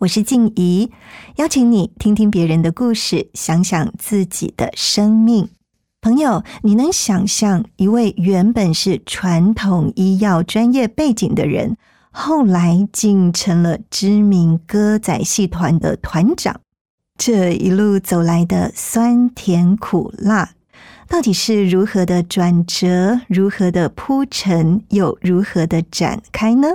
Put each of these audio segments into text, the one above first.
我是静怡，邀请你听听别人的故事，想想自己的生命。朋友，你能想象一位原本是传统医药专业背景的人，后来竟成了知名歌仔戏团的团长？这一路走来的酸甜苦辣，到底是如何的转折？如何的铺陈？又如何的展开呢？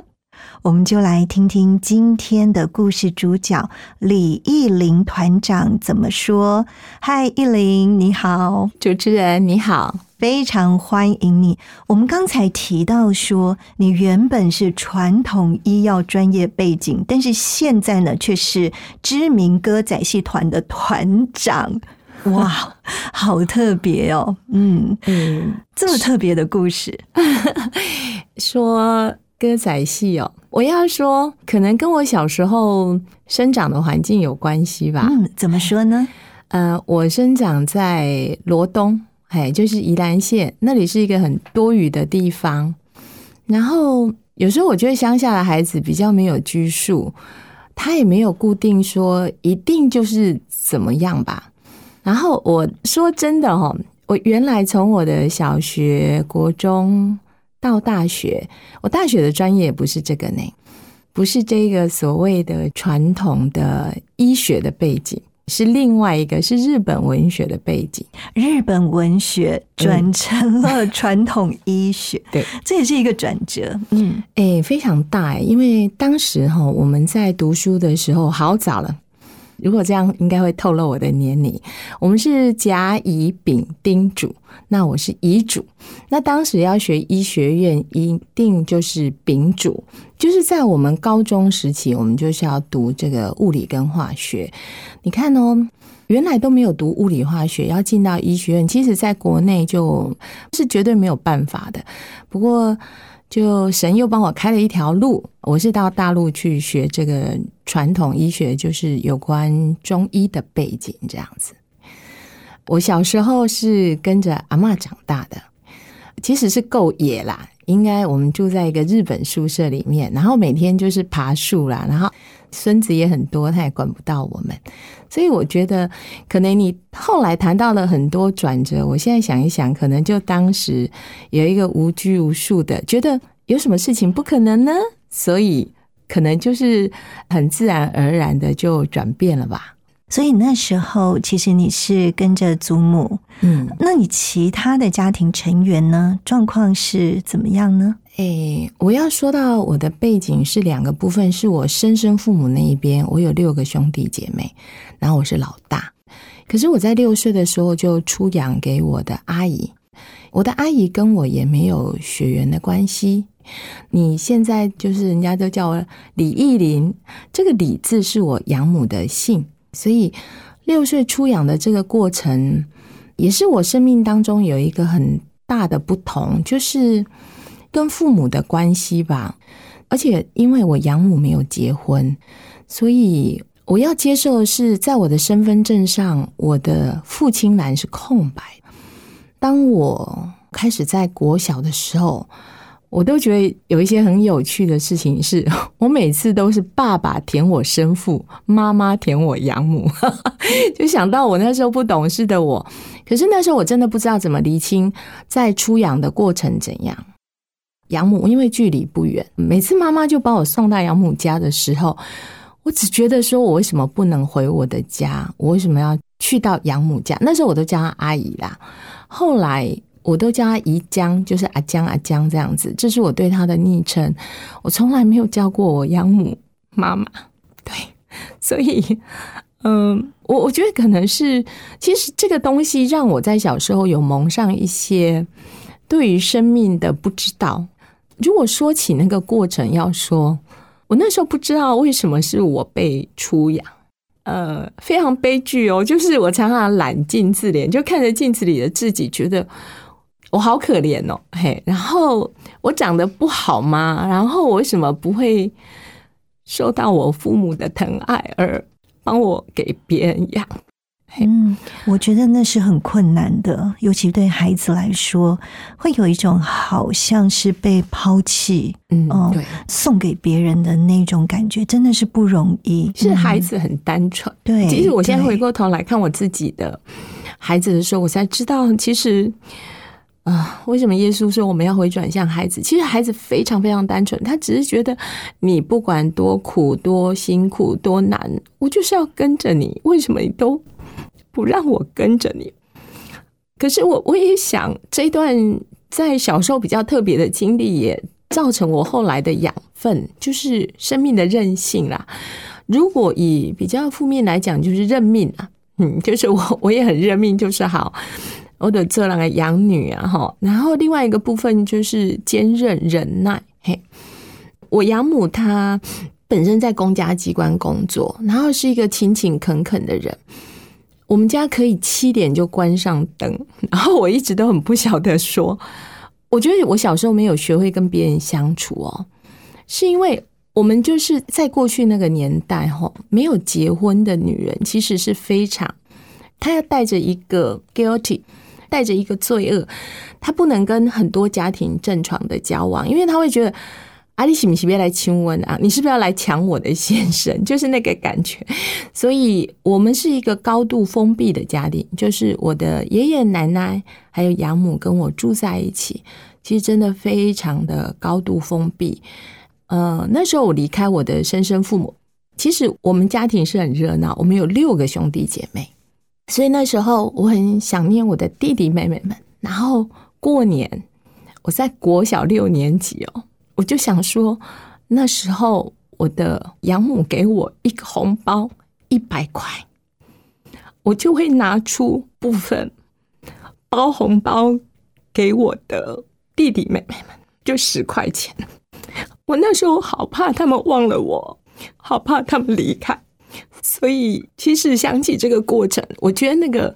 我们就来听听今天的故事主角李义林团长怎么说。嗨，义林，你好，主持人你好，非常欢迎你。我们刚才提到说，你原本是传统医药专业背景，但是现在呢，却是知名歌仔戏团的团长。哇，好特别哦！嗯嗯，这么特别的故事，说。歌仔戏哦，我要说，可能跟我小时候生长的环境有关系吧。嗯，怎么说呢？呃，我生长在罗东，哎，就是宜兰县，那里是一个很多雨的地方。然后有时候我觉得乡下的孩子比较没有拘束，他也没有固定说一定就是怎么样吧。然后我说真的哈，我原来从我的小学、国中。到大学，我大学的专业不是这个呢，不是这个所谓的传统的医学的背景，是另外一个是日本文学的背景。日本文学转成了传统医学，对，这也是一个转折。嗯，哎，非常大哎，因为当时哈我们在读书的时候好早了。如果这样，应该会透露我的年龄。我们是甲乙丙丁主，那我是乙主。那当时要学医学院，一定就是丙主。就是在我们高中时期，我们就是要读这个物理跟化学。你看哦，原来都没有读物理化学，要进到医学院，其实在国内就是绝对没有办法的。不过。就神又帮我开了一条路，我是到大陆去学这个传统医学，就是有关中医的背景这样子。我小时候是跟着阿妈长大的，其实是够野啦。应该我们住在一个日本宿舍里面，然后每天就是爬树啦，然后孙子也很多，他也管不到我们。所以我觉得，可能你后来谈到了很多转折，我现在想一想，可能就当时有一个无拘无束的，觉得有什么事情不可能呢？所以可能就是很自然而然的就转变了吧。所以那时候，其实你是跟着祖母，嗯，那你其他的家庭成员呢？状况是怎么样呢？诶，我要说到我的背景是两个部分，是我生生父母那一边，我有六个兄弟姐妹，然后我是老大。可是我在六岁的时候就出养给我的阿姨，我的阿姨跟我也没有血缘的关系。你现在就是人家都叫我李义林，这个李字是我养母的姓。所以，六岁出养的这个过程，也是我生命当中有一个很大的不同，就是跟父母的关系吧。而且，因为我养母没有结婚，所以我要接受的是，在我的身份证上，我的父亲栏是空白。当我开始在国小的时候。我都觉得有一些很有趣的事情，是 我每次都是爸爸填我生父，妈妈填我养母，就想到我那时候不懂事的我。可是那时候我真的不知道怎么厘清在出养的过程怎样。养母因为距离不远，每次妈妈就把我送到养母家的时候，我只觉得说，我为什么不能回我的家？我为什么要去到养母家？那时候我都叫她阿姨啦，后来我都叫她姨江，就是阿江阿江这样子，这是我对她的昵称。我从来没有叫过我养母妈妈，对，所以，嗯，我我觉得可能是，其实这个东西让我在小时候有蒙上一些对于生命的不知道。如果说起那个过程，要说，我那时候不知道为什么是我被出养，呃，非常悲剧哦。就是我常常揽镜自怜，就看着镜子里的自己，觉得我好可怜哦，嘿。然后我长得不好吗？然后我为什么不会受到我父母的疼爱，而帮我给别人养？嗯，我觉得那是很困难的，尤其对孩子来说，会有一种好像是被抛弃，嗯，对，送给别人的那种感觉，真的是不容易。是孩子很单纯，对。其实我现在回过头来看我自己的孩子的时候，我才知道，其实啊，为什么耶稣说我们要回转向孩子？其实孩子非常非常单纯，他只是觉得你不管多苦、多辛苦、多难，我就是要跟着你。为什么你都？不让我跟着你，可是我我也想，这段在小时候比较特别的经历，也造成我后来的养分，就是生命的韧性啦。如果以比较负面来讲，就是认命啊，嗯，就是我我也很认命，就是好，我的这两个养女啊，哈。然后另外一个部分就是坚韧忍耐。嘿，我养母她本身在公家机关工作，然后是一个勤勤恳恳的人。我们家可以七点就关上灯，然后我一直都很不晓得说，我觉得我小时候没有学会跟别人相处哦，是因为我们就是在过去那个年代哈，没有结婚的女人其实是非常，她要带着一个 guilty，带着一个罪恶，他不能跟很多家庭正常的交往，因为他会觉得。阿里西米西别来亲吻啊？你是不是要来抢我的先生？就是那个感觉。所以，我们是一个高度封闭的家庭，就是我的爷爷奶奶还有养母跟我住在一起，其实真的非常的高度封闭。呃，那时候我离开我的生身父母，其实我们家庭是很热闹，我们有六个兄弟姐妹，所以那时候我很想念我的弟弟妹妹们。然后过年，我在国小六年级哦。我就想说，那时候我的养母给我一个红包一百块，我就会拿出部分包红包给我的弟弟妹妹们，就十块钱。我那时候好怕他们忘了我，好怕他们离开，所以其实想起这个过程，我觉得那个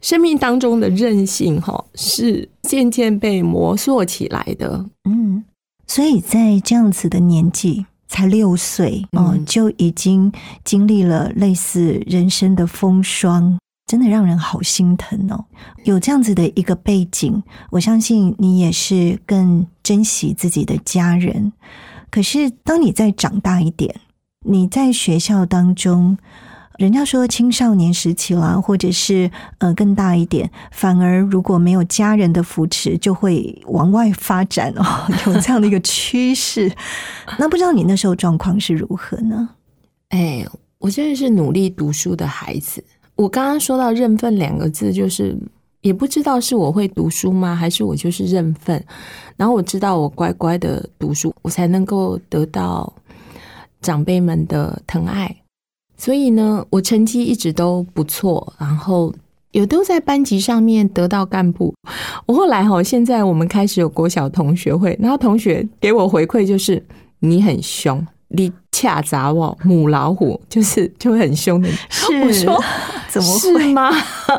生命当中的韧性，哈，是渐渐被磨塑起来的。嗯。所以在这样子的年纪，才六岁哦，就已经经历了类似人生的风霜，真的让人好心疼哦。有这样子的一个背景，我相信你也是更珍惜自己的家人。可是，当你再长大一点，你在学校当中。人家说青少年时期啦，或者是呃更大一点，反而如果没有家人的扶持，就会往外发展哦，有这样的一个趋势。那不知道你那时候状况是如何呢？哎，我现在是努力读书的孩子。我刚刚说到认份两个字，就是也不知道是我会读书吗，还是我就是认份。然后我知道我乖乖的读书，我才能够得到长辈们的疼爱。所以呢，我成绩一直都不错，然后有都在班级上面得到干部。我后来哈，现在我们开始有国小同学会，然后同学给我回馈就是你很凶，你恰杂我，母老虎就是就会很凶的。我说 怎么是吗？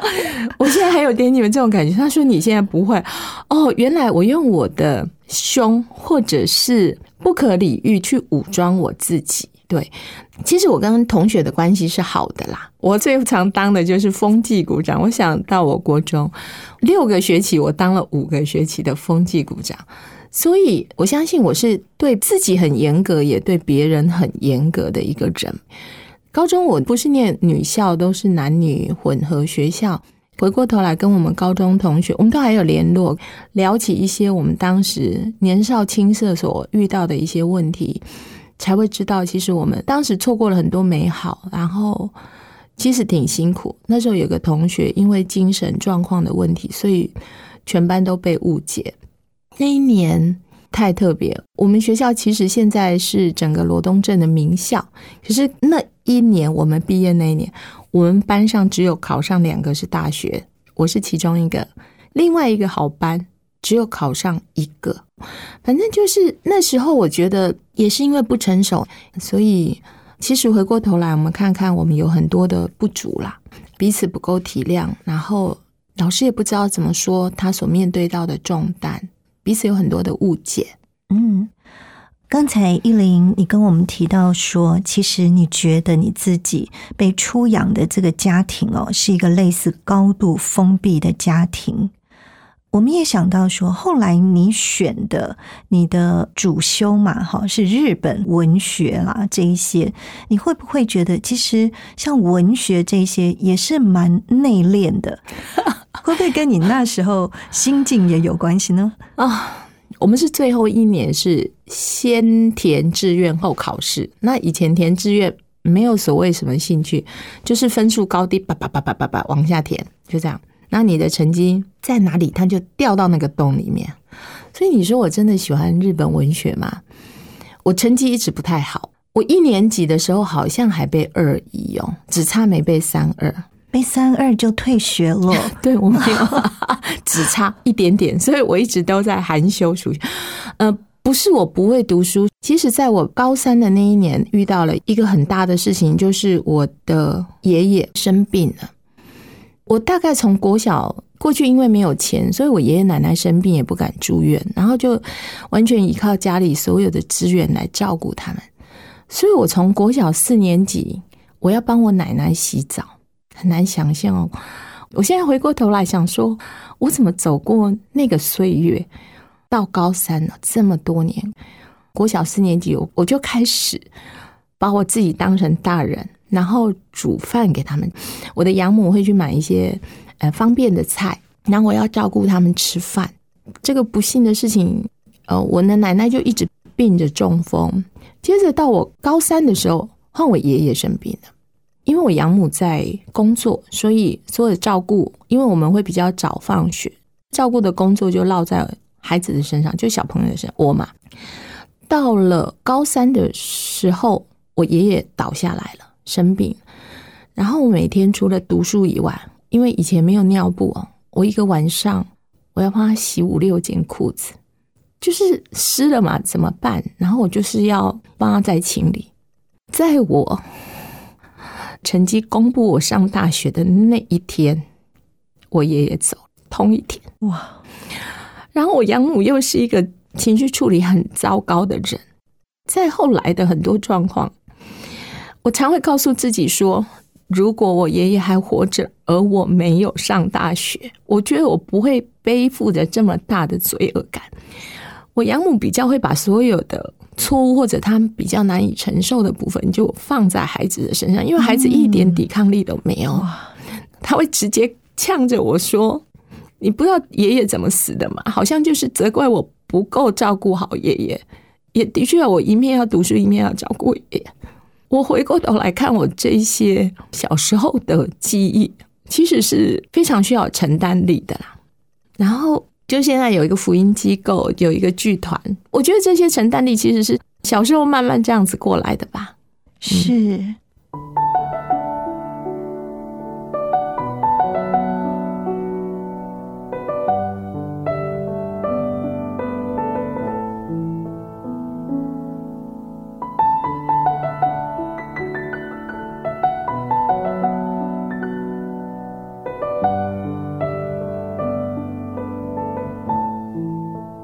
我现在还有点你们这种感觉。他说你现在不会哦，原来我用我的凶或者是不可理喻去武装我自己。对，其实我跟同学的关系是好的啦。我最常当的就是风纪股长。我想到我国中六个学期，我当了五个学期的风纪股长，所以我相信我是对自己很严格，也对别人很严格的一个人。高中我不是念女校，都是男女混合学校。回过头来跟我们高中同学，我们都还有联络，聊起一些我们当时年少青涩所遇到的一些问题。才会知道，其实我们当时错过了很多美好，然后其实挺辛苦。那时候有个同学因为精神状况的问题，所以全班都被误解。那一年太特别，我们学校其实现在是整个罗东镇的名校，可是那一年我们毕业那一年，我们班上只有考上两个是大学，我是其中一个，另外一个好班只有考上一个。反正就是那时候，我觉得也是因为不成熟，所以其实回过头来，我们看看我们有很多的不足啦，彼此不够体谅，然后老师也不知道怎么说他所面对到的重担，彼此有很多的误解。嗯，刚才依林，你跟我们提到说，其实你觉得你自己被出养的这个家庭哦，是一个类似高度封闭的家庭。我们也想到说，后来你选的你的主修嘛，哈，是日本文学啦，这一些，你会不会觉得其实像文学这些也是蛮内敛的？会不会跟你那时候心境也有关系呢？啊，我们是最后一年是先填志愿后考试，那以前填志愿没有所谓什么兴趣，就是分数高低叭叭叭叭叭叭往下填，就这样。那你的成绩在哪里，它就掉到那个洞里面。所以你说我真的喜欢日本文学吗？我成绩一直不太好，我一年级的时候好像还被二一哦，只差没被三二，背三二就退学了。对我没有，只差一点点，所以我一直都在寒修暑。呃，不是我不会读书，其实在我高三的那一年遇到了一个很大的事情，就是我的爷爷生病了。我大概从国小过去，因为没有钱，所以我爷爷奶奶生病也不敢住院，然后就完全依靠家里所有的资源来照顾他们。所以我从国小四年级，我要帮我奶奶洗澡，很难想象哦。我现在回过头来想说，我怎么走过那个岁月，到高三了这么多年，国小四年级我我就开始把我自己当成大人。然后煮饭给他们，我的养母会去买一些呃方便的菜，然后我要照顾他们吃饭。这个不幸的事情，呃，我的奶奶就一直病着中风。接着到我高三的时候，换我爷爷生病了，因为我养母在工作，所以所有的照顾，因为我们会比较早放学，照顾的工作就落在孩子的身上，就小朋友的身我嘛。到了高三的时候，我爷爷倒下来了。生病，然后我每天除了读书以外，因为以前没有尿布哦，我一个晚上我要帮他洗五六件裤子，就是湿了嘛，怎么办？然后我就是要帮他再清理。在我成绩公布我上大学的那一天，我爷爷走，同一天哇！然后我养母又是一个情绪处理很糟糕的人，在后来的很多状况。我常会告诉自己说，如果我爷爷还活着，而我没有上大学，我觉得我不会背负着这么大的罪恶感。我养母比较会把所有的错误或者他比较难以承受的部分，就放在孩子的身上，因为孩子一点抵抗力都没有，他会直接呛着我说：“你不知道爷爷怎么死的吗？”好像就是责怪我不够照顾好爷爷。也的确，我一面要读书，一面要照顾爷爷。我回过头来看我这些小时候的记忆，其实是非常需要承担力的啦。然后就现在有一个福音机构，有一个剧团，我觉得这些承担力其实是小时候慢慢这样子过来的吧。是。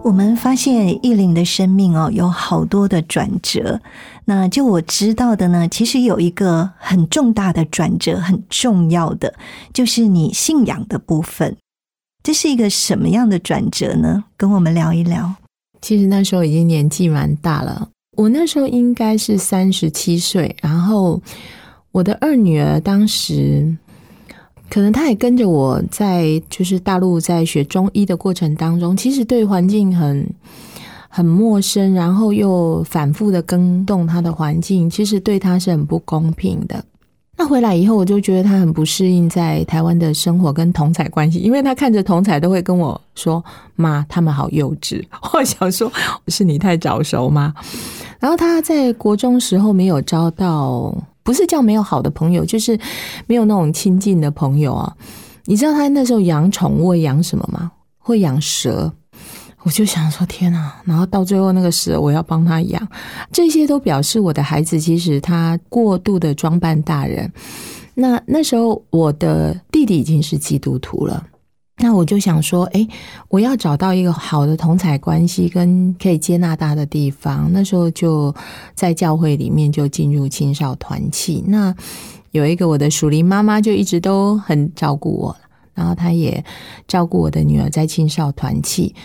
我们发现艺林的生命哦，有好多的转折。那就我知道的呢，其实有一个很重大的转折，很重要的就是你信仰的部分。这是一个什么样的转折呢？跟我们聊一聊。其实那时候已经年纪蛮大了，我那时候应该是三十七岁，然后我的二女儿当时。可能他也跟着我在，就是大陆在学中医的过程当中，其实对环境很很陌生，然后又反复的更动他的环境，其实对他是很不公平的。那回来以后，我就觉得他很不适应在台湾的生活跟同彩关系，因为他看着同彩都会跟我说：“妈，他们好幼稚。” 我想说，是你太早熟吗？然后他在国中时候没有招到，不是叫没有好的朋友，就是没有那种亲近的朋友啊。你知道他那时候养宠物会养什么吗？会养蛇。我就想说天哪，然后到最后那个蛇我要帮他养，这些都表示我的孩子其实他过度的装扮大人。那那时候我的弟弟已经是基督徒了，那我就想说，哎，我要找到一个好的同彩关系跟可以接纳他的地方。那时候就在教会里面就进入青少团契，那有一个我的属灵妈妈就一直都很照顾我，然后她也照顾我的女儿在青少团契。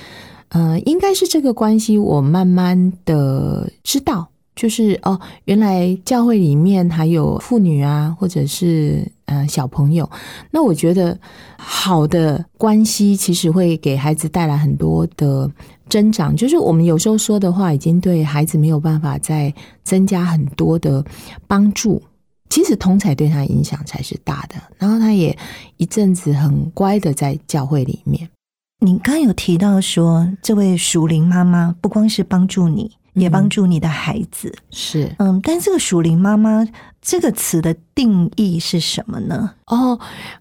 呃，应该是这个关系，我慢慢的知道，就是哦，原来教会里面还有妇女啊，或者是呃小朋友。那我觉得好的关系其实会给孩子带来很多的增长，就是我们有时候说的话，已经对孩子没有办法再增加很多的帮助。其实同才对他影响才是大的，然后他也一阵子很乖的在教会里面。你刚有提到说，这位属灵妈妈不光是帮助你，也帮助你的孩子。是，嗯，但这个属灵妈妈这个词的定义是什么呢？哦，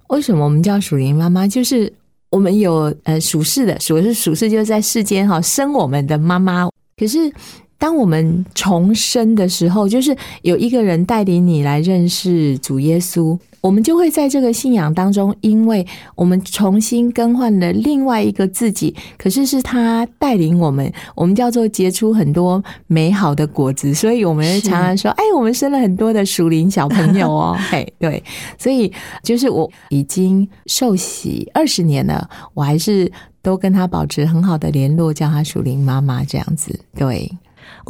为什么我们叫属灵妈妈？就是我们有呃属世的，属是属世，就是在世间哈生我们的妈妈。可是当我们重生的时候，就是有一个人带领你来认识主耶稣。我们就会在这个信仰当中，因为我们重新更换了另外一个自己，可是是他带领我们，我们叫做结出很多美好的果子，所以我们常常说，哎，我们生了很多的属灵小朋友哦，嘿，对，所以就是我已经受洗二十年了，我还是都跟他保持很好的联络，叫他属灵妈妈这样子，对。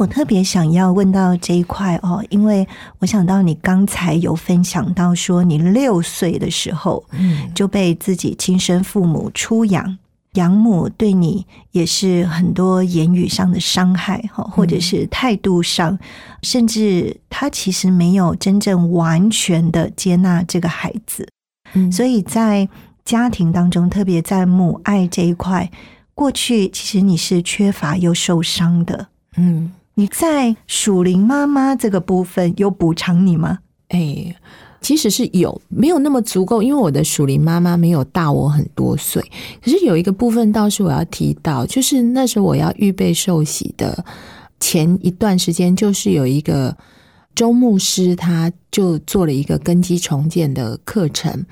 我特别想要问到这一块哦，因为我想到你刚才有分享到说，你六岁的时候，嗯，就被自己亲生父母出养，养母对你也是很多言语上的伤害哈，或者是态度上，甚至他其实没有真正完全的接纳这个孩子，嗯，所以在家庭当中，特别在母爱这一块，过去其实你是缺乏又受伤的，嗯。你在属灵妈妈这个部分有补偿你吗？哎，其实是有，没有那么足够，因为我的属灵妈妈没有大我很多岁。可是有一个部分倒是我要提到，就是那时候我要预备受洗的前一段时间，就是有一个周牧师，他就做了一个根基重建的课程。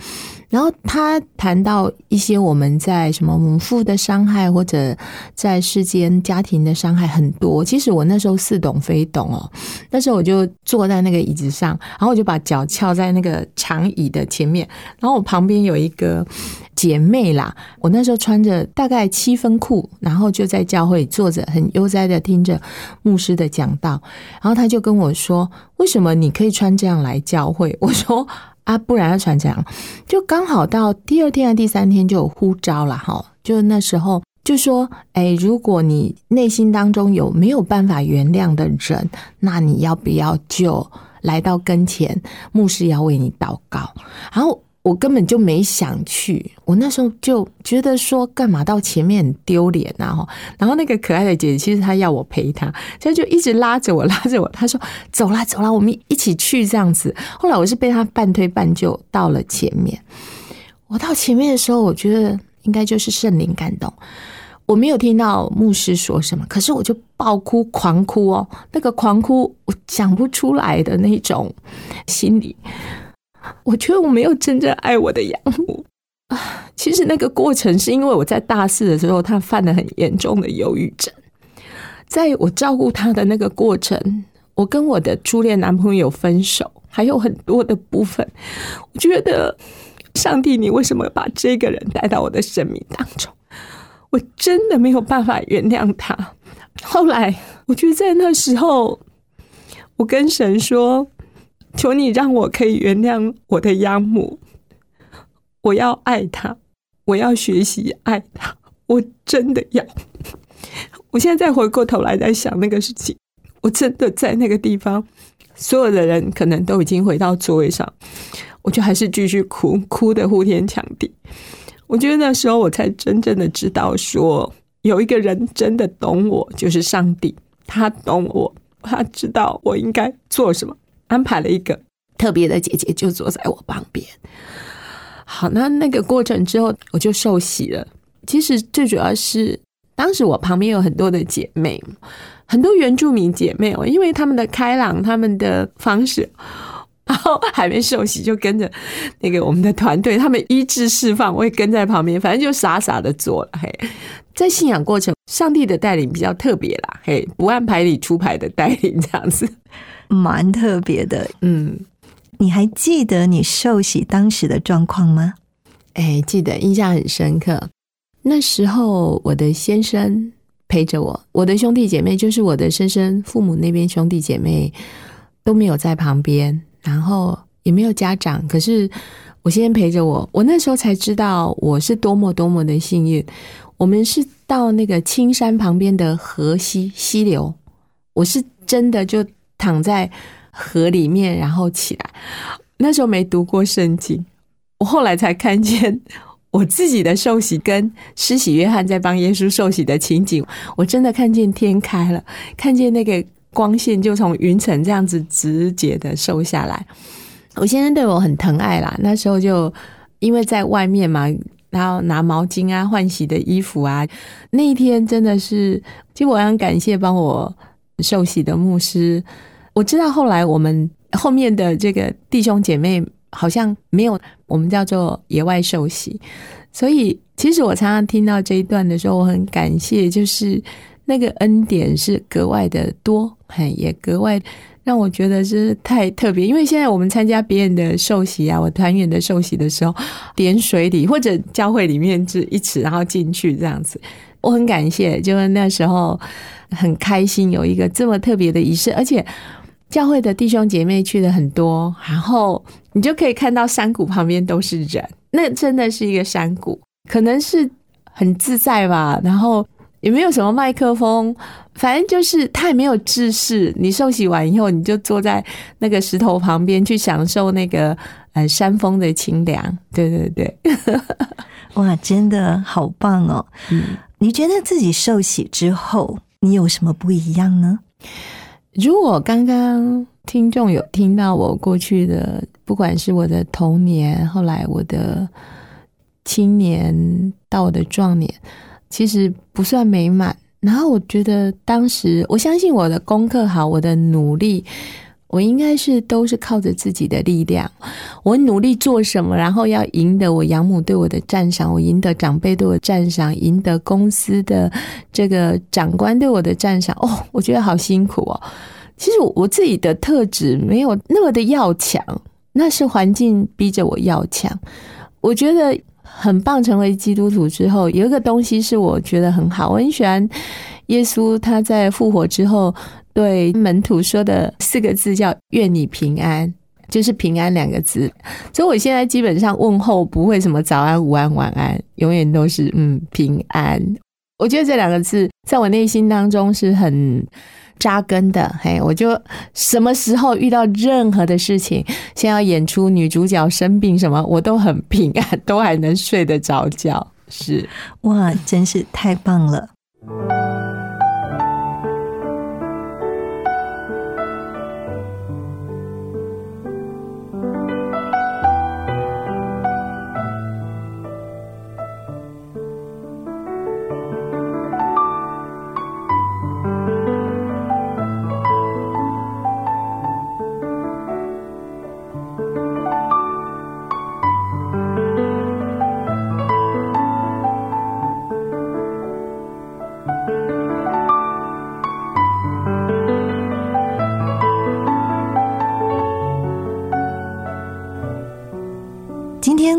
然后他谈到一些我们在什么母父的伤害，或者在世间家庭的伤害很多。其实我那时候似懂非懂哦。那时候我就坐在那个椅子上，然后我就把脚翘在那个长椅的前面，然后我旁边有一个姐妹啦。我那时候穿着大概七分裤，然后就在教会坐着，很悠哉的听着牧师的讲道。然后他就跟我说：“为什么你可以穿这样来来教会？” 我说。啊，不然要传这样，就刚好到第二天还第三天就有呼召了哈。就那时候就说，哎，如果你内心当中有没有办法原谅的人，那你要不要就来到跟前，牧师要为你祷告，然后。我根本就没想去，我那时候就觉得说，干嘛到前面很丢脸啊？哈，然后那个可爱的姐姐，其实她要我陪她，她就一直拉着我，拉着我，她说：“走啦，走啦，我们一起去。”这样子。后来我是被她半推半就到了前面。我到前面的时候，我觉得应该就是圣灵感动。我没有听到牧师说什么，可是我就爆哭、狂哭哦，那个狂哭我讲不出来的那种心理。我觉得我没有真正爱我的养母啊！其实那个过程是因为我在大四的时候，他犯了很严重的忧郁症。在我照顾他的那个过程，我跟我的初恋男朋友分手，还有很多的部分。我觉得，上帝，你为什么把这个人带到我的生命当中？我真的没有办法原谅他。后来，我觉得在那时候，我跟神说。求你让我可以原谅我的养母，我要爱她，我要学习爱她，我真的要。我现在再回过头来在想那个事情，我真的在那个地方，所有的人可能都已经回到座位上，我就还是继续哭，哭的呼天抢地。我觉得那时候我才真正的知道，说有一个人真的懂我，就是上帝，他懂我，他知道我应该做什么，安排了一个特别的姐姐就坐在我旁边。好，那那个过程之后，我就受洗了。其实最主要是，当时我旁边有很多的姐妹，很多原住民姐妹哦，因为他们的开朗，他们的方式，然后还没受洗就跟着那个我们的团队，他们医治释放，我也跟在旁边，反正就傻傻的做了。嘿，在信仰过程，上帝的带领比较特别啦，嘿，不按牌理出牌的带领，这样子蛮特别的。嗯。你还记得你受洗当时的状况吗？哎，记得，印象很深刻。那时候我的先生陪着我，我的兄弟姐妹，就是我的生生父母那边兄弟姐妹都没有在旁边，然后也没有家长。可是我先生陪着我，我那时候才知道我是多么多么的幸运。我们是到那个青山旁边的河溪溪流，我是真的就躺在。河里面，然后起来。那时候没读过圣经，我后来才看见我自己的受洗跟施洗约翰在帮耶稣受洗的情景。我真的看见天开了，看见那个光线就从云层这样子直接的收下来。我先生对我很疼爱啦，那时候就因为在外面嘛，然后拿毛巾啊、换洗的衣服啊。那一天真的是，其实我很感谢帮我受洗的牧师。我知道后来我们后面的这个弟兄姐妹好像没有我们叫做野外受洗，所以其实我常常听到这一段的时候，我很感谢，就是那个恩典是格外的多，嘿，也格外让我觉得是太特别。因为现在我们参加别人的受洗啊，我团员的受洗的时候，点水礼或者教会里面是一尺，然后进去这样子，我很感谢，就是那时候很开心有一个这么特别的仪式，而且。教会的弟兄姐妹去的很多，然后你就可以看到山谷旁边都是人，那真的是一个山谷，可能是很自在吧。然后也没有什么麦克风，反正就是他也没有制式。你受洗完以后，你就坐在那个石头旁边去享受那个呃山峰的清凉。对对对，哇，真的好棒哦！嗯，你觉得自己受洗之后，你有什么不一样呢？如果刚刚听众有听到我过去的，不管是我的童年，后来我的青年到我的壮年，其实不算美满。然后我觉得当时，我相信我的功课好，我的努力。我应该是都是靠着自己的力量，我努力做什么，然后要赢得我养母对我的赞赏，我赢得长辈对我赞赏，赢得公司的这个长官对我的赞赏。哦，我觉得好辛苦哦。其实我自己的特质没有那么的要强，那是环境逼着我要强。我觉得很棒，成为基督徒之后，有一个东西是我觉得很好，我很喜欢耶稣他在复活之后。对门徒说的四个字叫“愿你平安”，就是“平安”两个字。所以我现在基本上问候不会什么早安、午安、晚安，永远都是嗯平安。我觉得这两个字在我内心当中是很扎根的。嘿，我就什么时候遇到任何的事情，先要演出女主角生病什么，我都很平安，都还能睡得着觉。是哇，真是太棒了。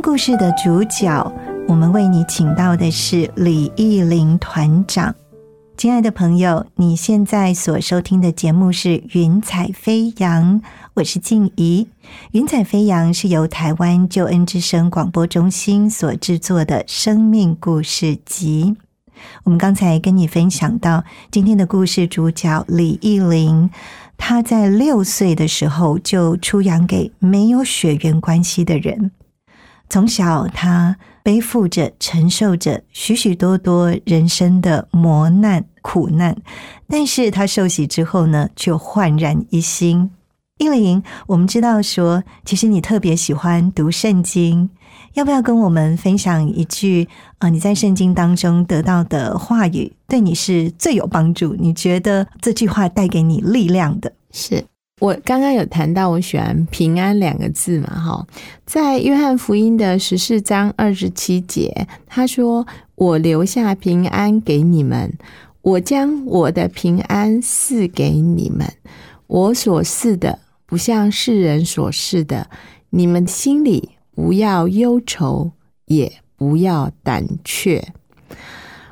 故事的主角，我们为你请到的是李艺林团长。亲爱的朋友，你现在所收听的节目是《云彩飞扬》，我是静怡。《云彩飞扬》是由台湾救恩之声广播中心所制作的生命故事集。我们刚才跟你分享到，今天的故事主角李艺玲，她在六岁的时候就出养给没有血缘关系的人。从小，他背负着、承受着许许多多人生的磨难、苦难，但是他受洗之后呢，却焕然一新。依玲，我们知道说，其实你特别喜欢读圣经，要不要跟我们分享一句啊？你在圣经当中得到的话语，对你是最有帮助？你觉得这句话带给你力量的？是我刚刚有谈到，我喜欢“平安”两个字嘛？哈，在约翰福音的十四章二十七节，他说：“我留下平安给你们，我将我的平安赐给你们，我所赐的。”不像世人所示的，你们心里不要忧愁，也不要胆怯。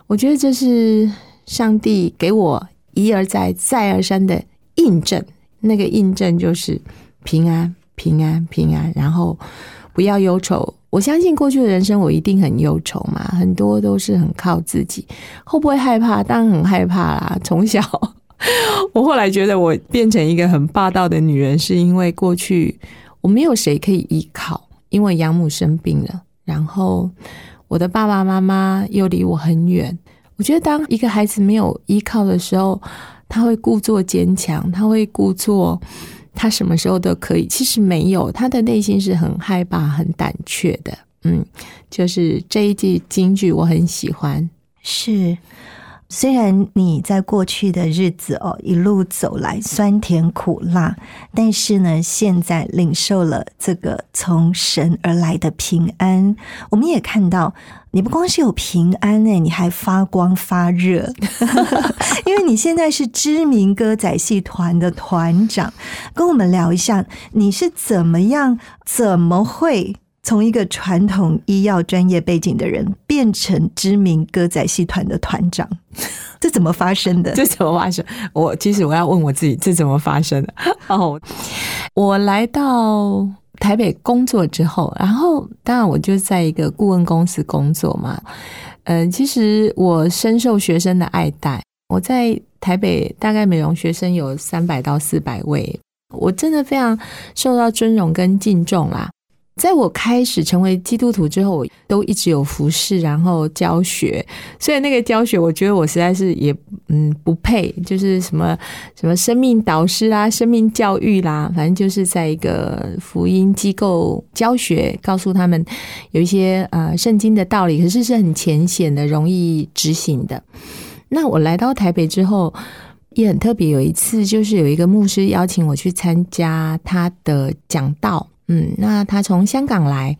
我觉得这是上帝给我一而再、再而三的印证。那个印证就是平安、平安、平安，然后不要忧愁。我相信过去的人生，我一定很忧愁嘛，很多都是很靠自己。会不会害怕？当然很害怕啦，从小。我后来觉得，我变成一个很霸道的女人，是因为过去我没有谁可以依靠，因为养母生病了，然后我的爸爸妈妈又离我很远。我觉得，当一个孩子没有依靠的时候，他会故作坚强，他会故作他什么时候都可以。其实没有，他的内心是很害怕、很胆怯的。嗯，就是这一句京剧，我很喜欢，是。虽然你在过去的日子哦一路走来酸甜苦辣，但是呢，现在领受了这个从神而来的平安。我们也看到，你不光是有平安呢，你还发光发热，因为你现在是知名歌仔戏团的团长。跟我们聊一下，你是怎么样，怎么会？从一个传统医药专业背景的人变成知名歌仔戏团的团长，这怎么发生的？这怎么发生？我其实我要问我自己，这怎么发生的？哦，我来到台北工作之后，然后当然我就在一个顾问公司工作嘛。嗯，其实我深受学生的爱戴。我在台北大概美容学生有三百到四百位，我真的非常受到尊荣跟敬重啦。在我开始成为基督徒之后，我都一直有服侍，然后教学。所以那个教学，我觉得我实在是也嗯不配，就是什么什么生命导师啦、生命教育啦，反正就是在一个福音机构教学，告诉他们有一些呃圣经的道理，可是是很浅显的、容易执行的。那我来到台北之后，也很特别。有一次，就是有一个牧师邀请我去参加他的讲道。嗯，那他从香港来，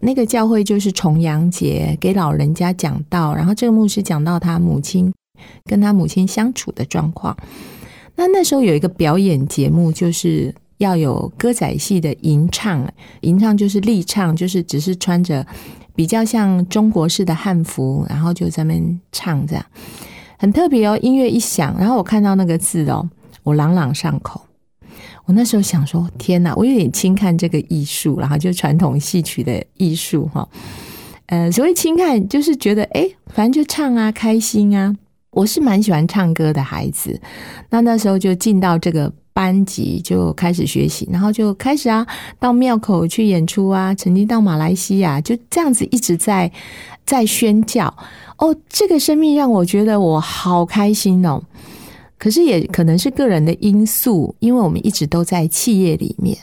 那个教会就是重阳节给老人家讲道，然后这个牧师讲到他母亲跟他母亲相处的状况。那那时候有一个表演节目，就是要有歌仔戏的吟唱，吟唱就是立唱，就是只是穿着比较像中国式的汉服，然后就在那边唱，这样很特别哦。音乐一响，然后我看到那个字哦，我朗朗上口。我那时候想说，天哪，我有点轻看这个艺术，然后就传统戏曲的艺术哈。呃，所谓轻看，就是觉得哎，反正就唱啊，开心啊。我是蛮喜欢唱歌的孩子，那那时候就进到这个班级，就开始学习，然后就开始啊，到庙口去演出啊，曾经到马来西亚，就这样子一直在在宣教。哦，这个生命让我觉得我好开心哦。可是也可能是个人的因素，因为我们一直都在企业里面，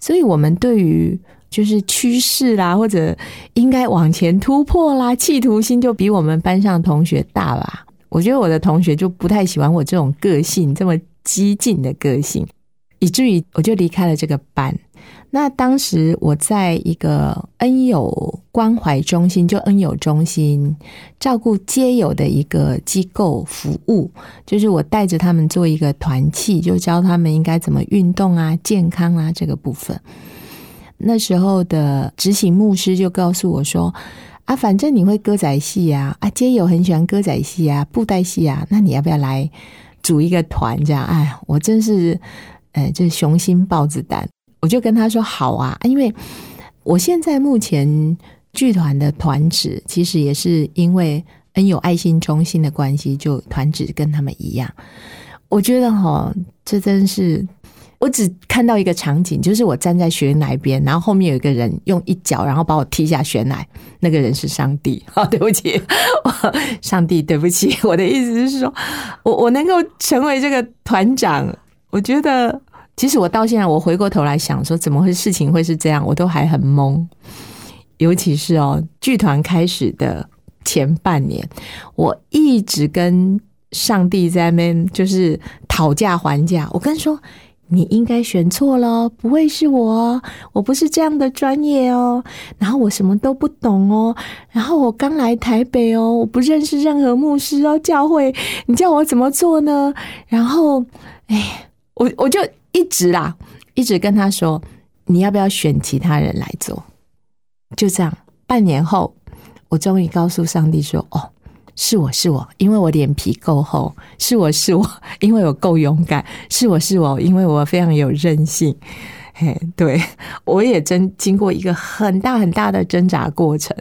所以我们对于就是趋势啦，或者应该往前突破啦，企图心就比我们班上同学大吧。我觉得我的同学就不太喜欢我这种个性，这么激进的个性，以至于我就离开了这个班。那当时我在一个恩友关怀中心，就恩友中心照顾街友的一个机构服务，就是我带着他们做一个团契，就教他们应该怎么运动啊、健康啊这个部分。那时候的执行牧师就告诉我说：“啊，反正你会歌仔戏啊，啊，街友很喜欢歌仔戏啊、布袋戏啊，那你要不要来组一个团？这样，哎，我真是，哎，这雄心豹子胆。”我就跟他说好啊，因为我现在目前剧团的团职，其实也是因为恩有爱心中心的关系，就团职跟他们一样。我觉得哈，这真是。我只看到一个场景，就是我站在悬崖边，然后后面有一个人用一脚，然后把我踢下悬崖。那个人是上帝。好，对不起，上帝，对不起。我的意思是说，我我能够成为这个团长，我觉得，其实我到现在，我回过头来想说，怎么会事情会是这样，我都还很懵。尤其是哦，剧团开始的前半年，我一直跟上帝在那边就是讨价还价。我跟说。你应该选错了，不会是我，我不是这样的专业哦。然后我什么都不懂哦。然后我刚来台北哦，我不认识任何牧师哦，教会，你叫我怎么做呢？然后，哎，我我就一直啦，一直跟他说，你要不要选其他人来做？就这样，半年后，我终于告诉上帝说，哦。是我是我，因为我脸皮够厚；是我是我，因为我够勇敢；是我是我，因为我非常有韧性。嘿，对我也真经过一个很大很大的挣扎过程，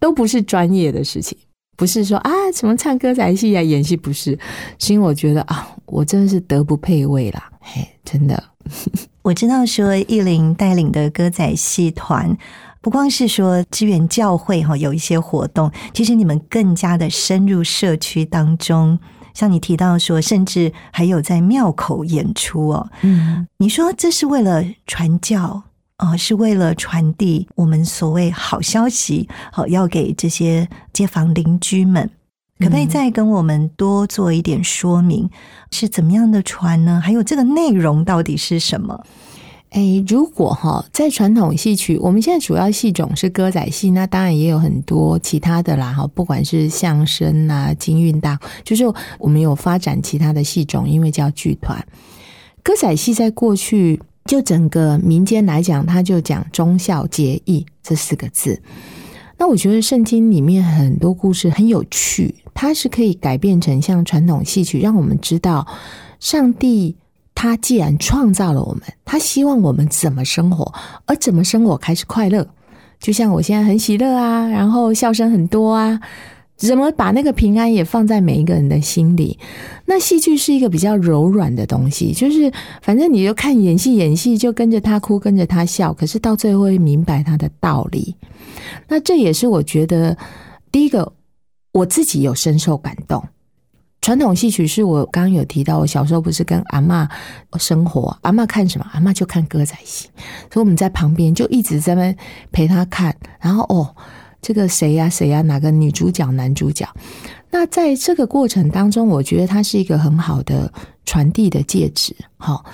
都不是专业的事情，不是说啊什么唱歌仔戏啊演戏不是，是因为我觉得啊，我真的是德不配位啦。嘿，真的，我知道说艺林带领的歌仔戏团。不光是说支援教会哈，有一些活动，其实你们更加的深入社区当中。像你提到说，甚至还有在庙口演出哦。嗯，你说这是为了传教啊，是为了传递我们所谓好消息，好要给这些街坊邻居们。可不可以再跟我们多做一点说明？是怎么样的传呢？还有这个内容到底是什么？哎，如果哈在传统戏曲，我们现在主要戏种是歌仔戏，那当然也有很多其他的啦哈，不管是相声啊、京韵大，就是我们有发展其他的戏种，因为叫剧团。歌仔戏在过去就整个民间来讲，他就讲忠孝节义这四个字。那我觉得圣经里面很多故事很有趣，它是可以改变成像传统戏曲，让我们知道上帝。他既然创造了我们，他希望我们怎么生活，而怎么生活开始快乐。就像我现在很喜乐啊，然后笑声很多啊，怎么把那个平安也放在每一个人的心里？那戏剧是一个比较柔软的东西，就是反正你就看演戏，演戏就跟着他哭，跟着他笑，可是到最后会明白他的道理。那这也是我觉得第一个，我自己有深受感动。传统戏曲是我刚刚有提到，我小时候不是跟阿妈生活，阿妈看什么，阿妈就看歌仔戏，所以我们在旁边就一直在那陪他看。然后哦，这个谁呀谁呀，哪个女主角男主角？那在这个过程当中，我觉得它是一个很好的传递的介质。好，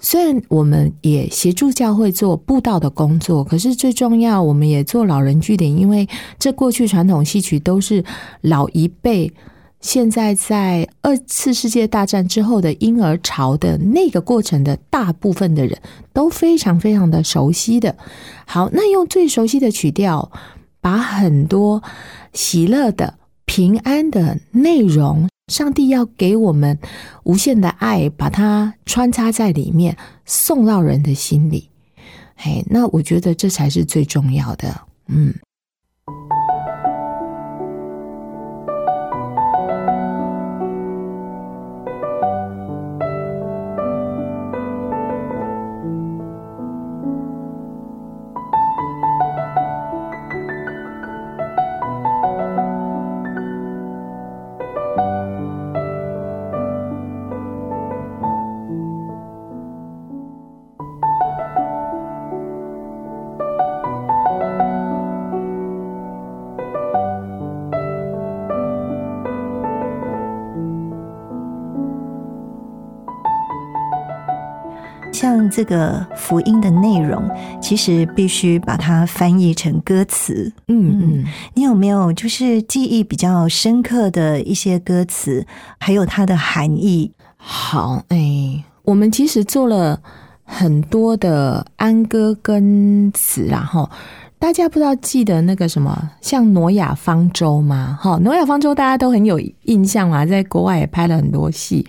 虽然我们也协助教会做布道的工作，可是最重要，我们也做老人据点，因为这过去传统戏曲都是老一辈。现在在二次世界大战之后的婴儿潮的那个过程的大部分的人都非常非常的熟悉的，好，那用最熟悉的曲调，把很多喜乐的、平安的内容，上帝要给我们无限的爱，把它穿插在里面，送到人的心里。嘿，那我觉得这才是最重要的，嗯。像这个福音的内容，其实必须把它翻译成歌词。嗯嗯，你有没有就是记忆比较深刻的一些歌词，还有它的含义？好，哎，我们其实做了很多的安歌跟词，然后大家不知道记得那个什么，像挪亚方舟吗？哈，挪亚方舟大家都很有印象嘛，在国外也拍了很多戏。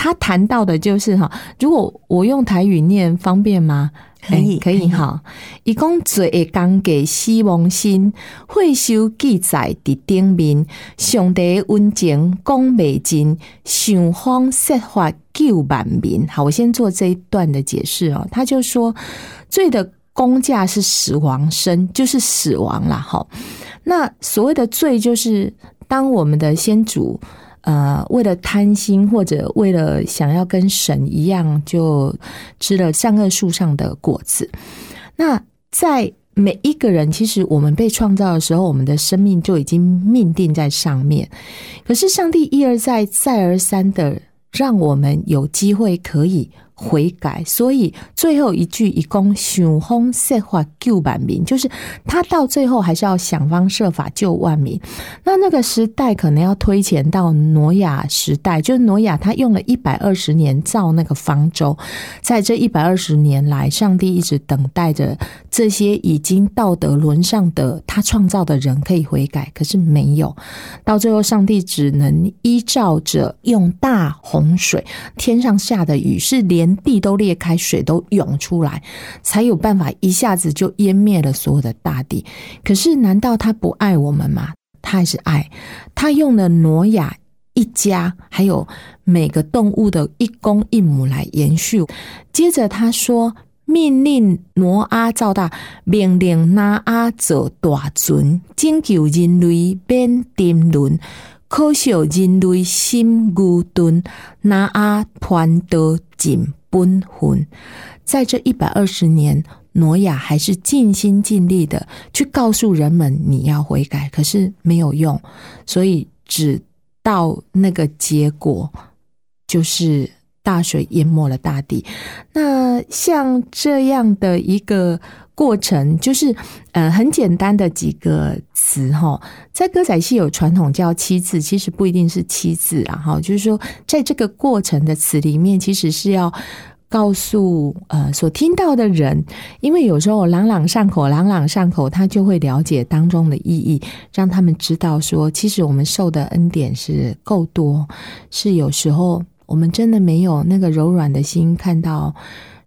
他谈到的就是哈，如果我用台语念方便吗？可以哎可以哈。伊讲罪会讲给希望心，会修记载伫顶面，上帝的温情讲未尽，想方设法救万民。好，我先做这一段的解释哦。他就说，罪的公价是死亡身，就是死亡啦。哈，那所谓的罪，就是当我们的先祖。呃，为了贪心或者为了想要跟神一样，就吃了善恶树上的果子。那在每一个人，其实我们被创造的时候，我们的生命就已经命定在上面。可是上帝一而再、再而三的让我们有机会可以悔改，所以最后一句一共想方设法救万民，就是他到最后还是要想方设法救万民。那那个时代可能要推前到挪亚时代，就是挪亚他用了一百二十年造那个方舟，在这一百二十年来，上帝一直等待着这些已经道德沦丧的他创造的人可以悔改，可是没有。到最后，上帝只能依照着用大洪水，天上下的雨是连地都裂开，水都涌出来，才有办法一下子就淹灭了所有的大地。可是，难道他不爱我们吗？他还是爱。他用了挪亚一家，还有每个动物的一公一母来延续。接着他说。命令挪阿造大，命令拿阿做大船，拯救人类免沉沦。可惜人类心愚钝，拿阿团得尽本魂。在这一百二十年，挪亚还是尽心尽力的去告诉人们你要悔改，可是没有用，所以只到那个结果就是。大水淹没了大地，那像这样的一个过程，就是呃很简单的几个词哈，在歌仔戏有传统叫七字，其实不一定是七字啊哈，就是说在这个过程的词里面，其实是要告诉呃所听到的人，因为有时候朗朗上口，朗朗上口，他就会了解当中的意义，让他们知道说，其实我们受的恩典是够多，是有时候。我们真的没有那个柔软的心，看到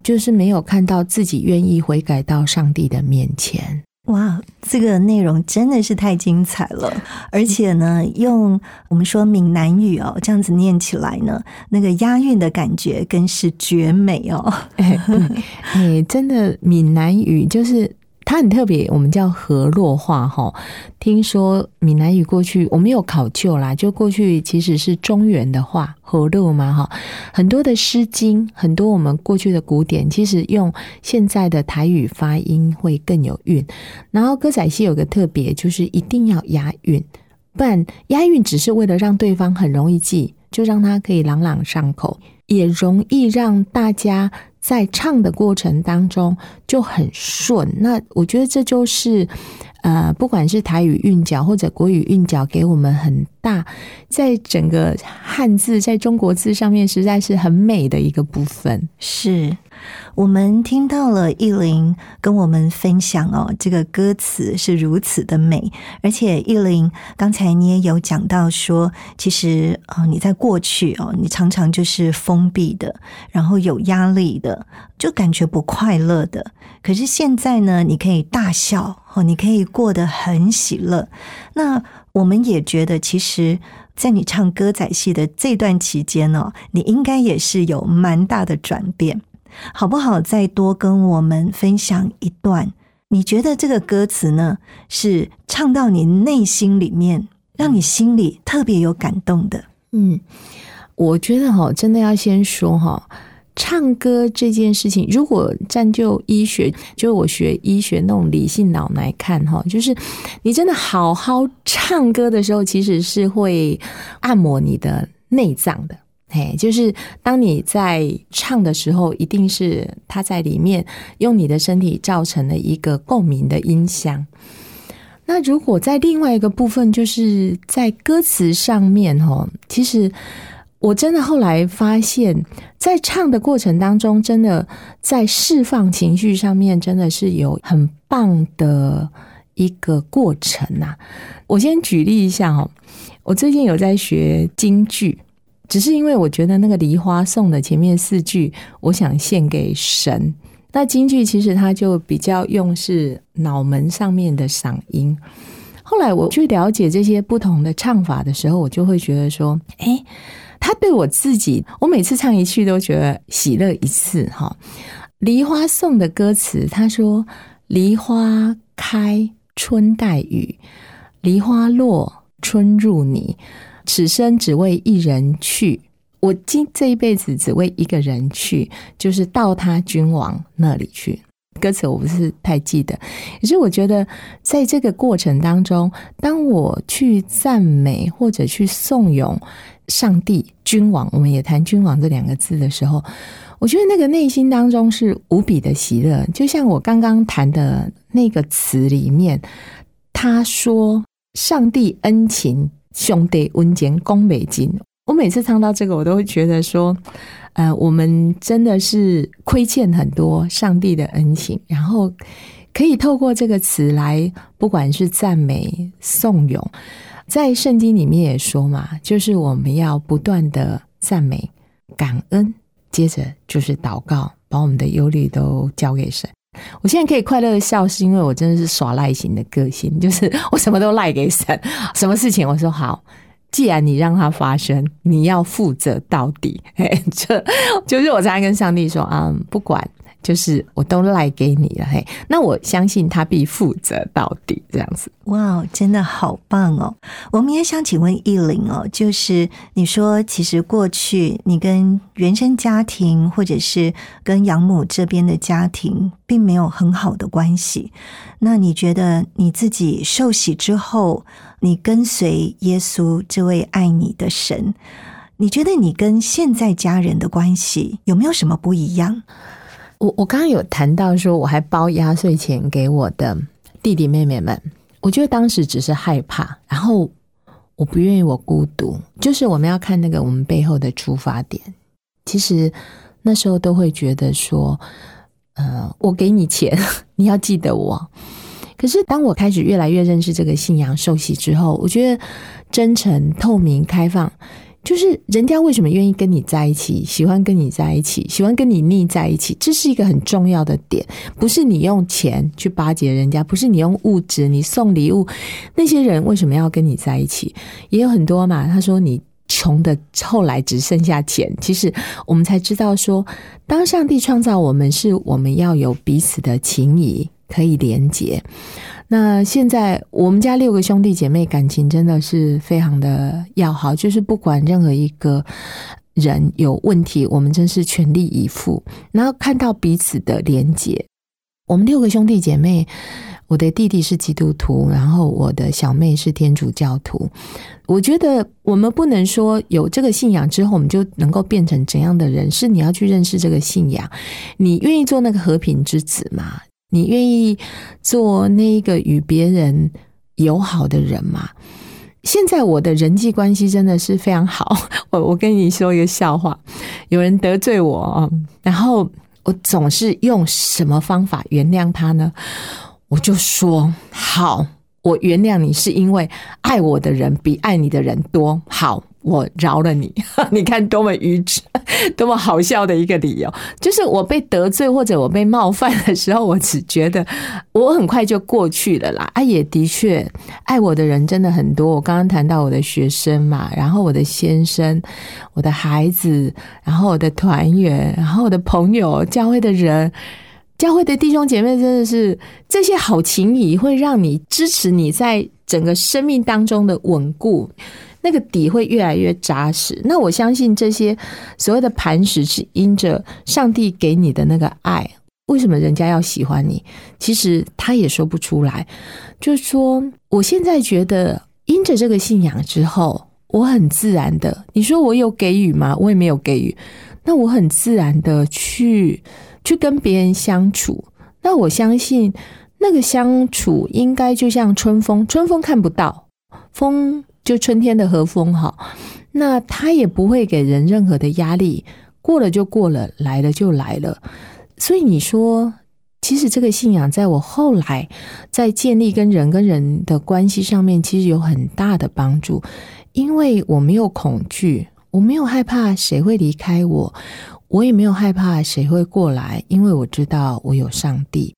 就是没有看到自己愿意悔改到上帝的面前。哇，这个内容真的是太精彩了！而且呢，用我们说闽南语哦，这样子念起来呢，那个押韵的感觉更是绝美哦。哎，真的闽南语就是。它很特别，我们叫河洛话哈。听说闽南语过去我们有考究啦，就过去其实是中原的话，河洛嘛哈。很多的诗经，很多我们过去的古典，其实用现在的台语发音会更有韵。然后歌仔戏有个特别，就是一定要押韵，不然押韵只是为了让对方很容易记，就让他可以朗朗上口，也容易让大家。在唱的过程当中就很顺，那我觉得这就是呃，不管是台语韵脚或者国语韵脚，给我们很大，在整个汉字在中国字上面实在是很美的一个部分。是我们听到了意林跟我们分享哦，这个歌词是如此的美，而且意林刚才你也有讲到说，其实啊，你在过去哦，你常常就是封闭的，然后有压力的，就感觉不快乐的。可是现在呢，你可以大笑哦，你可以过得很喜乐。那我们也觉得，其实，在你唱歌仔戏的这段期间哦，你应该也是有蛮大的转变。好不好？再多跟我们分享一段，你觉得这个歌词呢，是唱到你内心里面，让你心里特别有感动的？嗯，我觉得哈，真的要先说哈，唱歌这件事情，如果站就医学，就我学医学那种理性脑来看哈，就是你真的好好唱歌的时候，其实是会按摩你的内脏的。嘿，就是当你在唱的时候，一定是他在里面用你的身体造成了一个共鸣的音箱。那如果在另外一个部分，就是在歌词上面，哈，其实我真的后来发现，在唱的过程当中，真的在释放情绪上面，真的是有很棒的一个过程呐。我先举例一下哦，我最近有在学京剧。只是因为我觉得那个梨花颂的前面四句，我想献给神。那京剧其实它就比较用是脑门上面的嗓音。后来我去了解这些不同的唱法的时候，我就会觉得说，哎，他对我自己，我每次唱一句都觉得喜乐一次哈。梨花颂的歌词，他说：“梨花开，春带雨；梨花落，春入泥。此生只为一人去，我今这一辈子只为一个人去，就是到他君王那里去。”歌词我不是太记得，可是我觉得在这个过程当中，当我去赞美或者去颂咏上帝君王，我们也谈君王这两个字的时候，我觉得那个内心当中是无比的喜乐。就像我刚刚谈的那个词里面，他说：“上帝恩情，兄弟温简攻美金。”我每次唱到这个，我都会觉得说。呃，我们真的是亏欠很多上帝的恩情，然后可以透过这个词来，不管是赞美、颂咏，在圣经里面也说嘛，就是我们要不断的赞美、感恩，接着就是祷告，把我们的忧虑都交给神。我现在可以快乐的笑，是因为我真的是耍赖型的个性，就是 我什么都赖给神，什么事情我说好。既然你让它发生，你要负责到底。嘿，这就是我常跟上帝说啊，不管。就是我都赖给你了嘿，那我相信他必负责到底这样子。哇，真的好棒哦！我们也想请问艺玲哦，就是你说其实过去你跟原生家庭或者是跟养母这边的家庭并没有很好的关系，那你觉得你自己受洗之后，你跟随耶稣这位爱你的神，你觉得你跟现在家人的关系有没有什么不一样？我我刚刚有谈到说，我还包压岁钱给我的弟弟妹妹们。我觉得当时只是害怕，然后我不愿意我孤独。就是我们要看那个我们背后的出发点。其实那时候都会觉得说，呃，我给你钱，你要记得我。可是当我开始越来越认识这个信仰、受洗之后，我觉得真诚、透明、开放。就是人家为什么愿意跟你在一起，喜欢跟你在一起，喜欢跟你腻在一起，这是一个很重要的点。不是你用钱去巴结人家，不是你用物质，你送礼物，那些人为什么要跟你在一起？也有很多嘛。他说你穷的后来只剩下钱，其实我们才知道说，当上帝创造我们，是我们要有彼此的情谊可以连接。那现在我们家六个兄弟姐妹感情真的是非常的要好，就是不管任何一个人有问题，我们真是全力以赴。然后看到彼此的连结，我们六个兄弟姐妹，我的弟弟是基督徒，然后我的小妹是天主教徒。我觉得我们不能说有这个信仰之后，我们就能够变成怎样的人，是你要去认识这个信仰，你愿意做那个和平之子吗？你愿意做那一个与别人友好的人吗？现在我的人际关系真的是非常好。我我跟你说一个笑话，有人得罪我，然后我总是用什么方法原谅他呢？我就说好，我原谅你是因为爱我的人比爱你的人多。好。我饶了你，你看多么愚蠢，多么好笑的一个理由。就是我被得罪或者我被冒犯的时候，我只觉得我很快就过去了啦。啊，也的确，爱我的人真的很多。我刚刚谈到我的学生嘛，然后我的先生、我的孩子，然后我的团员，然后我的朋友、教会的人、教会的弟兄姐妹，真的是这些好情谊，会让你支持你在整个生命当中的稳固。那个底会越来越扎实。那我相信这些所谓的磐石是因着上帝给你的那个爱。为什么人家要喜欢你？其实他也说不出来。就是说，我现在觉得因着这个信仰之后，我很自然的。你说我有给予吗？我也没有给予。那我很自然的去去跟别人相处。那我相信那个相处应该就像春风，春风看不到风。就春天的和风哈，那他也不会给人任何的压力，过了就过了，来了就来了。所以你说，其实这个信仰在我后来在建立跟人跟人的关系上面，其实有很大的帮助，因为我没有恐惧，我没有害怕谁会离开我，我也没有害怕谁会过来，因为我知道我有上帝，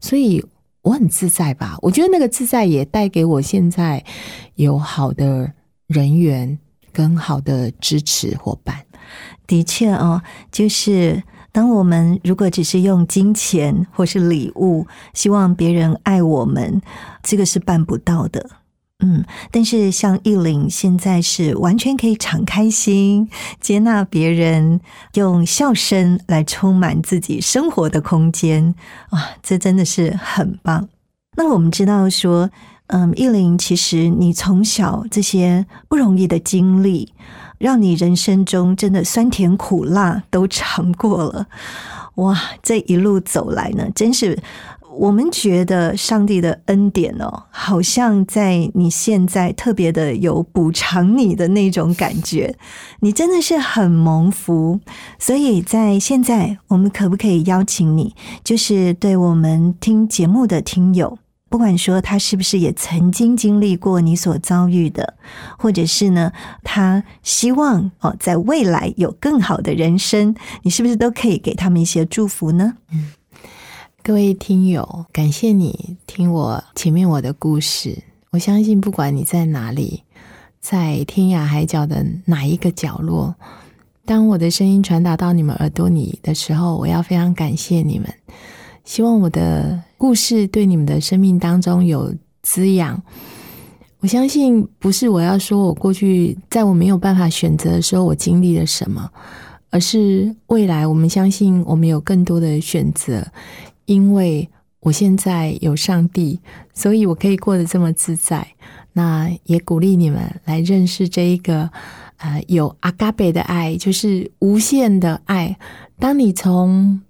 所以我很自在吧。我觉得那个自在也带给我现在有好的人缘跟好的支持伙伴。的确哦，就是当我们如果只是用金钱或是礼物，希望别人爱我们，这个是办不到的。嗯，但是像艺玲现在是完全可以敞开心，接纳别人，用笑声来充满自己生活的空间哇，这真的是很棒。那我们知道说，嗯，艺玲其实你从小这些不容易的经历，让你人生中真的酸甜苦辣都尝过了。哇，这一路走来呢，真是。我们觉得上帝的恩典哦，好像在你现在特别的有补偿你的那种感觉，你真的是很蒙福。所以在现在，我们可不可以邀请你，就是对我们听节目的听友，不管说他是不是也曾经经历过你所遭遇的，或者是呢，他希望哦，在未来有更好的人生，你是不是都可以给他们一些祝福呢？嗯。各位听友，感谢你听我前面我的故事。我相信，不管你在哪里，在天涯海角的哪一个角落，当我的声音传达到你们耳朵里的时候，我要非常感谢你们。希望我的故事对你们的生命当中有滋养。我相信，不是我要说我过去在我没有办法选择的时候，我经历了什么，而是未来我们相信我们有更多的选择。因为我现在有上帝，所以我可以过得这么自在。那也鼓励你们来认识这一个，呃，有阿嘎贝的爱，就是无限的爱。当你从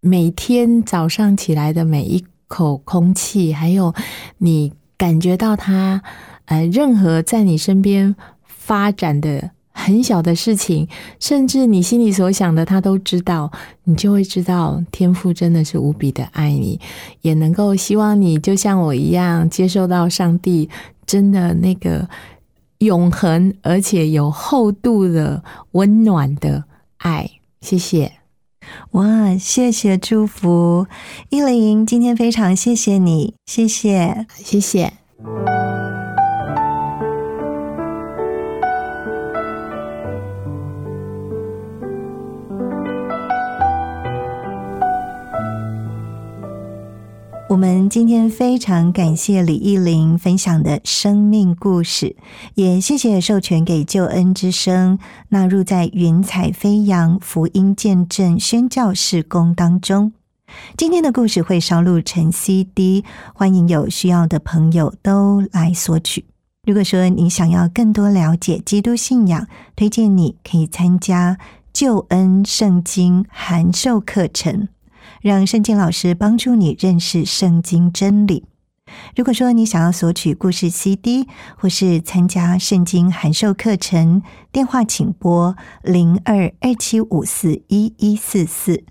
每天早上起来的每一口空气，还有你感觉到它，呃，任何在你身边发展的。很小的事情，甚至你心里所想的，他都知道，你就会知道天父真的是无比的爱你，也能够希望你就像我一样，接受到上帝真的那个永恒而且有厚度的温暖的爱。谢谢，哇，谢谢祝福，依林，今天非常谢谢你，谢谢，谢谢。我们今天非常感谢李艺玲分享的生命故事，也谢谢授权给救恩之声纳入在云彩飞扬福音见证宣教事工当中。今天的故事会烧录成 CD，欢迎有需要的朋友都来索取。如果说你想要更多了解基督信仰，推荐你可以参加救恩圣经函授课程。让圣经老师帮助你认识圣经真理。如果说你想要索取故事 CD，或是参加圣经函授课程，电话请拨零二二七五四一一四四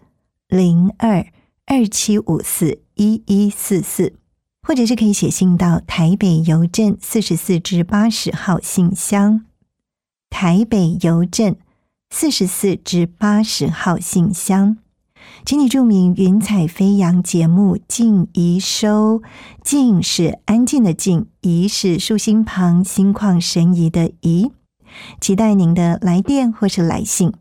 零二二七五四一一四四，或者是可以写信到台北邮政四十四至八十号信箱，台北邮政四十四至八十号信箱。请你注明“云彩飞扬”节目静怡收，静是安静的静，怡是竖心旁心旷神怡的怡。期待您的来电或是来信。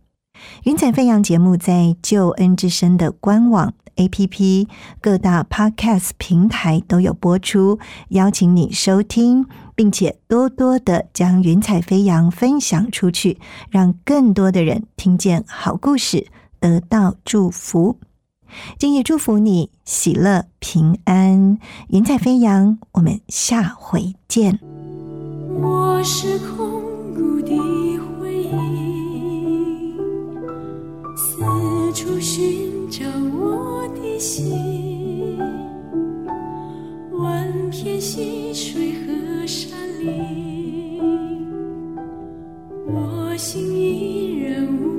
云彩飞扬节目在救恩之声的官网、APP、各大 Podcast 平台都有播出，邀请你收听，并且多多的将云彩飞扬分享出去，让更多的人听见好故事。得到祝福，今夜祝福你喜乐平安，云彩飞扬。我们下回见。我是空谷的回忆，四处寻找我的心，万片溪水和山林，我心依然无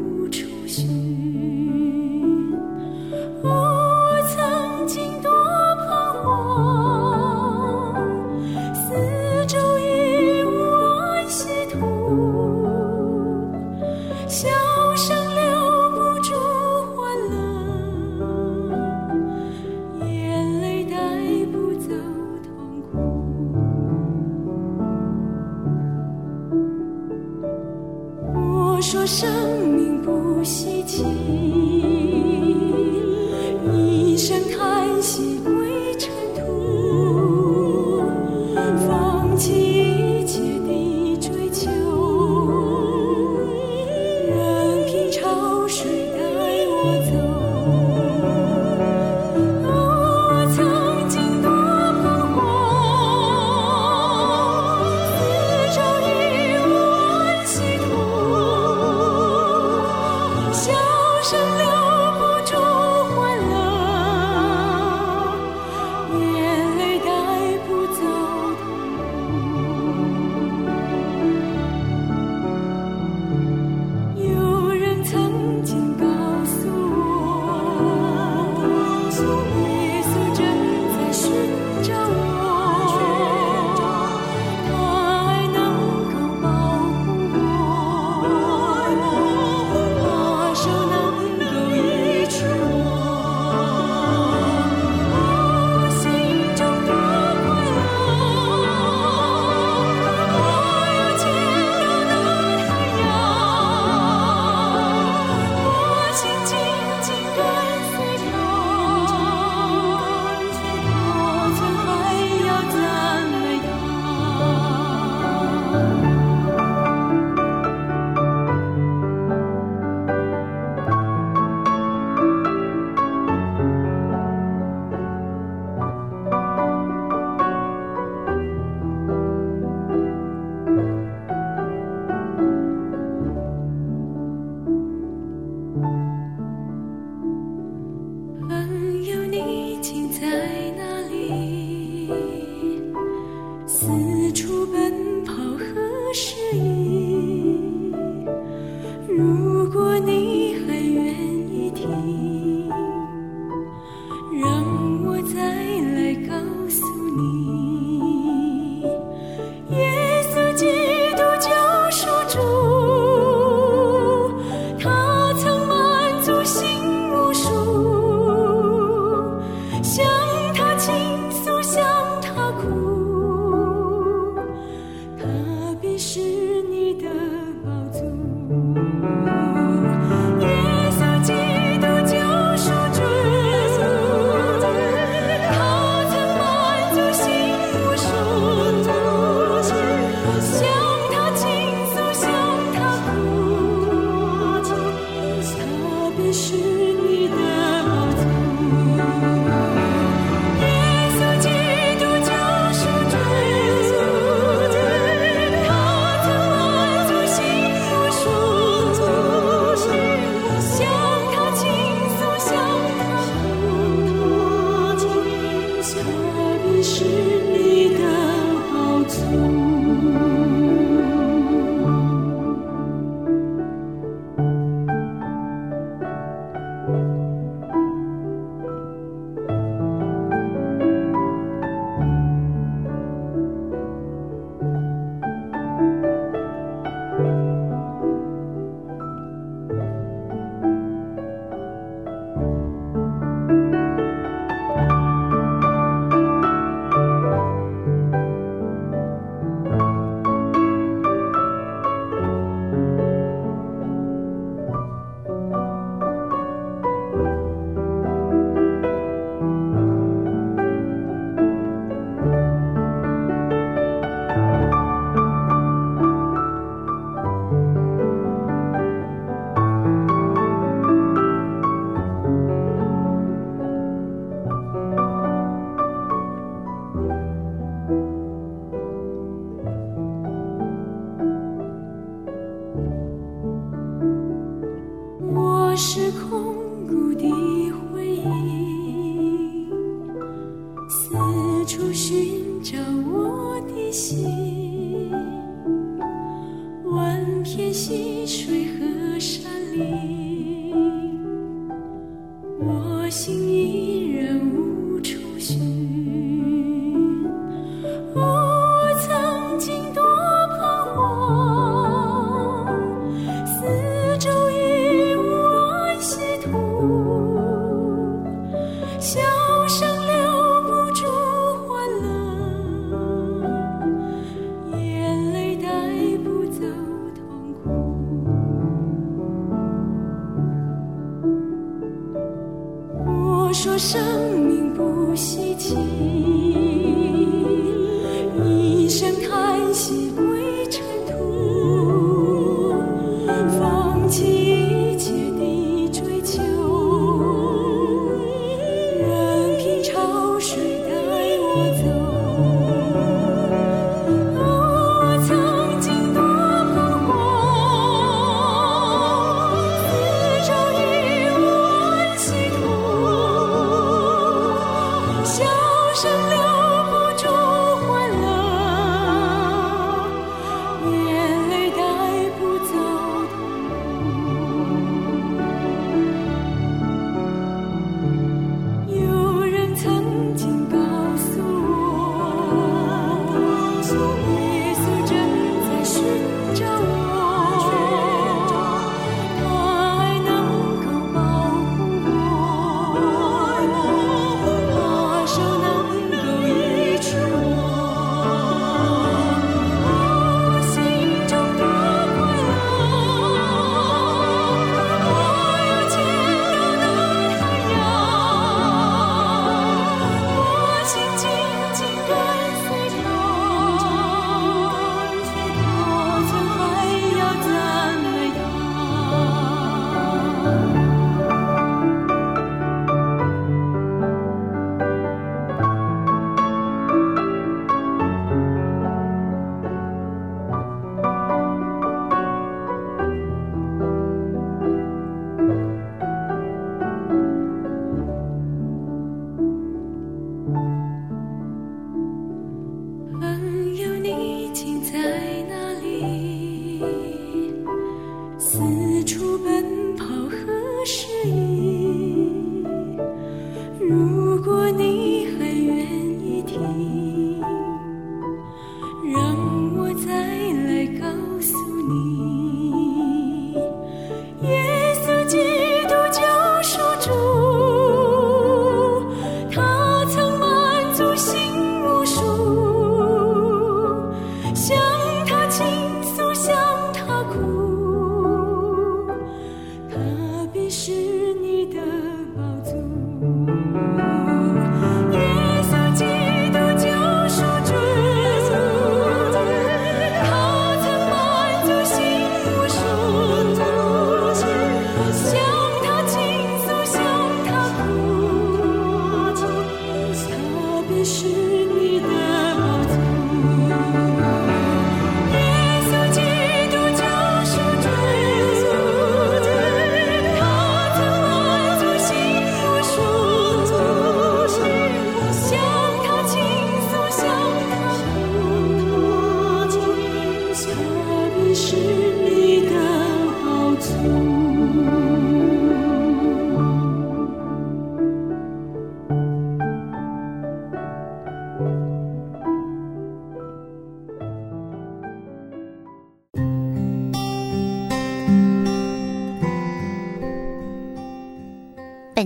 心依然无处寻。